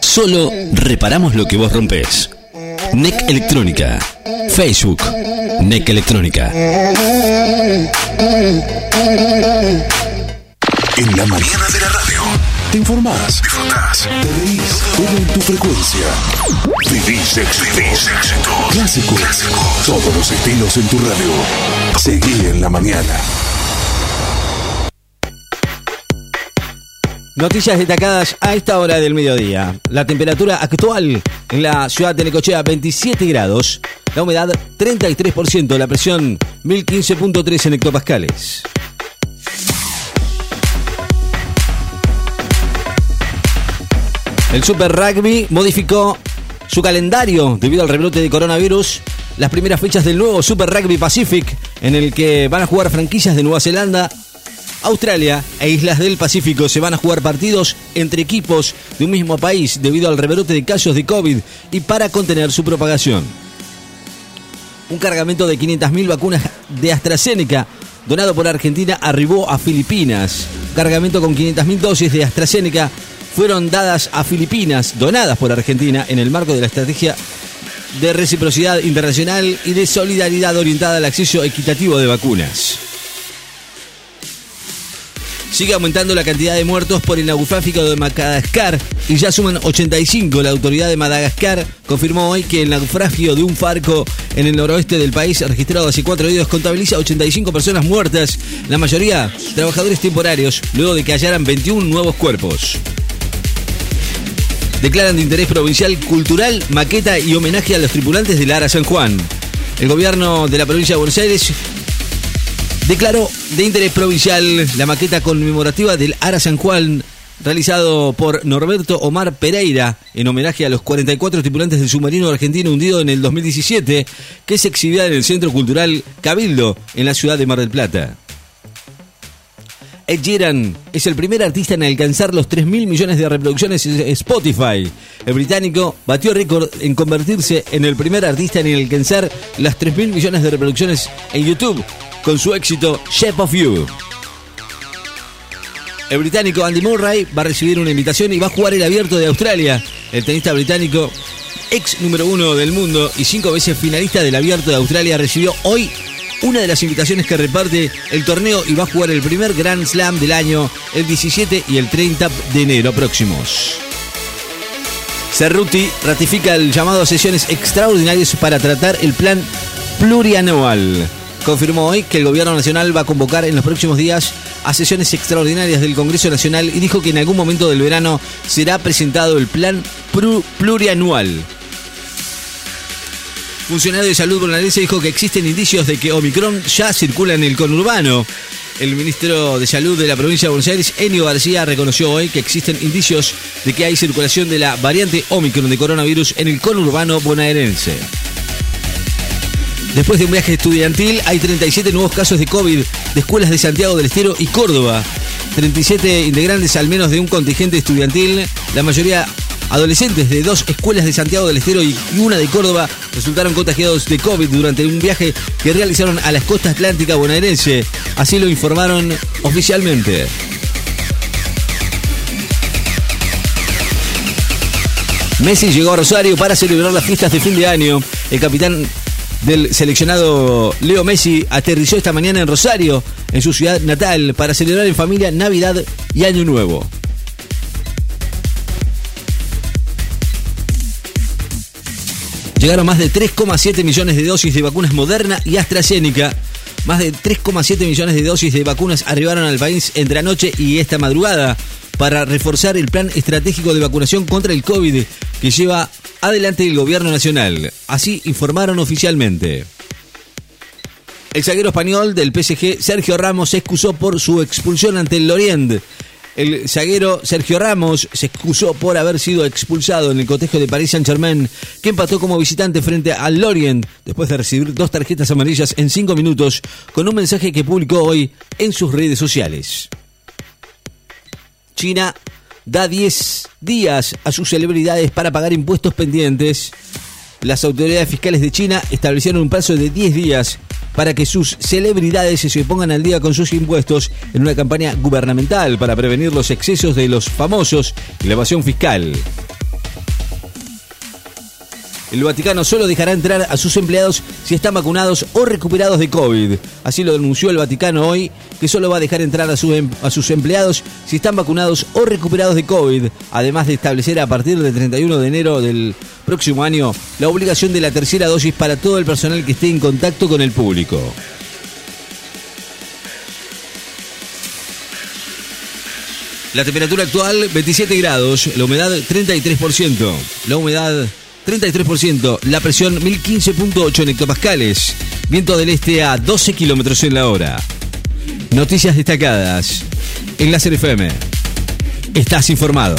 Solo reparamos lo que vos rompés. NEC Electrónica. Facebook. NEC Electrónica. En la mañana de la radio. Te informás, disfrutás, te reís, todo en tu frecuencia. Vivís éxitos. Clásico. Todos los estilos en tu radio. Seguí en la mañana. Noticias destacadas a esta hora del mediodía. La temperatura actual en la ciudad de Necochea 27 grados. La humedad 33%. La presión 1015.3 en hectopascales. El Super Rugby modificó su calendario debido al rebrote de coronavirus. Las primeras fechas del nuevo Super Rugby Pacific, en el que van a jugar franquicias de Nueva Zelanda, Australia e Islas del Pacífico se van a jugar partidos entre equipos de un mismo país debido al rebrote de casos de COVID y para contener su propagación. Un cargamento de 500.000 vacunas de AstraZeneca donado por Argentina arribó a Filipinas. Cargamento con 500.000 dosis de AstraZeneca fueron dadas a Filipinas, donadas por Argentina en el marco de la estrategia de reciprocidad internacional y de solidaridad orientada al acceso equitativo de vacunas. Sigue aumentando la cantidad de muertos por el naufragio de Madagascar y ya suman 85. La autoridad de Madagascar confirmó hoy que el naufragio de un barco en el noroeste del país, registrado hace cuatro días, contabiliza 85 personas muertas, la mayoría trabajadores temporarios, luego de que hallaran 21 nuevos cuerpos declaran de interés provincial cultural, maqueta y homenaje a los tripulantes del Ara San Juan. El gobierno de la provincia de Buenos Aires declaró de interés provincial la maqueta conmemorativa del Ara San Juan realizado por Norberto Omar Pereira en homenaje a los 44 tripulantes del submarino argentino hundido en el 2017 que se exhibía en el Centro Cultural Cabildo en la ciudad de Mar del Plata. Ed Sheeran es el primer artista en alcanzar los 3 mil millones de reproducciones en Spotify. El británico batió récord en convertirse en el primer artista en alcanzar las 3 mil millones de reproducciones en YouTube con su éxito Shape of You. El británico Andy Murray va a recibir una invitación y va a jugar el abierto de Australia. El tenista británico, ex número uno del mundo y cinco veces finalista del abierto de Australia, recibió hoy una de las invitaciones que reparte el torneo y va a jugar el primer Grand Slam del año el 17 y el 30 de enero próximos. Cerruti ratifica el llamado a sesiones extraordinarias para tratar el plan plurianual. Confirmó hoy que el gobierno nacional va a convocar en los próximos días a sesiones extraordinarias del Congreso Nacional y dijo que en algún momento del verano será presentado el plan plurianual funcionario de salud bonaerense dijo que existen indicios de que Omicron ya circula en el conurbano. El ministro de Salud de la provincia de Buenos Aires, Enio García, reconoció hoy que existen indicios de que hay circulación de la variante Omicron de coronavirus en el conurbano bonaerense. Después de un viaje estudiantil, hay 37 nuevos casos de COVID de escuelas de Santiago del Estero y Córdoba. 37 integrantes al menos de un contingente estudiantil, la mayoría adolescentes de dos escuelas de Santiago del Estero y una de Córdoba resultaron contagiados de COVID durante un viaje que realizaron a las costas atlántica bonaerense. Así lo informaron oficialmente. Messi llegó a Rosario para celebrar las fiestas de fin de año. El capitán del seleccionado Leo Messi aterrizó esta mañana en Rosario, en su ciudad natal, para celebrar en familia Navidad y Año Nuevo. Llegaron más de 3,7 millones de dosis de vacunas Moderna y AstraZeneca. Más de 3,7 millones de dosis de vacunas arribaron al país entre anoche y esta madrugada para reforzar el plan estratégico de vacunación contra el COVID que lleva adelante el gobierno nacional. Así informaron oficialmente. El zaguero español del PSG, Sergio Ramos, se excusó por su expulsión ante el Lorient el zaguero Sergio Ramos se excusó por haber sido expulsado en el cotejo de Paris Saint-Germain, que empató como visitante frente al Lorient después de recibir dos tarjetas amarillas en cinco minutos, con un mensaje que publicó hoy en sus redes sociales. China da 10 días a sus celebridades para pagar impuestos pendientes. Las autoridades fiscales de China establecieron un plazo de 10 días para que sus celebridades se pongan al día con sus impuestos en una campaña gubernamental para prevenir los excesos de los famosos y la evasión fiscal. El Vaticano solo dejará entrar a sus empleados si están vacunados o recuperados de COVID. Así lo denunció el Vaticano hoy, que solo va a dejar entrar a, em, a sus empleados si están vacunados o recuperados de COVID, además de establecer a partir del 31 de enero del próximo año la obligación de la tercera dosis para todo el personal que esté en contacto con el público. La temperatura actual 27 grados, la humedad 33%, la humedad 33%, la presión 1015.8 en hectopascales, viento del este a 12 kilómetros en la hora. Noticias destacadas en la FM. Estás informado.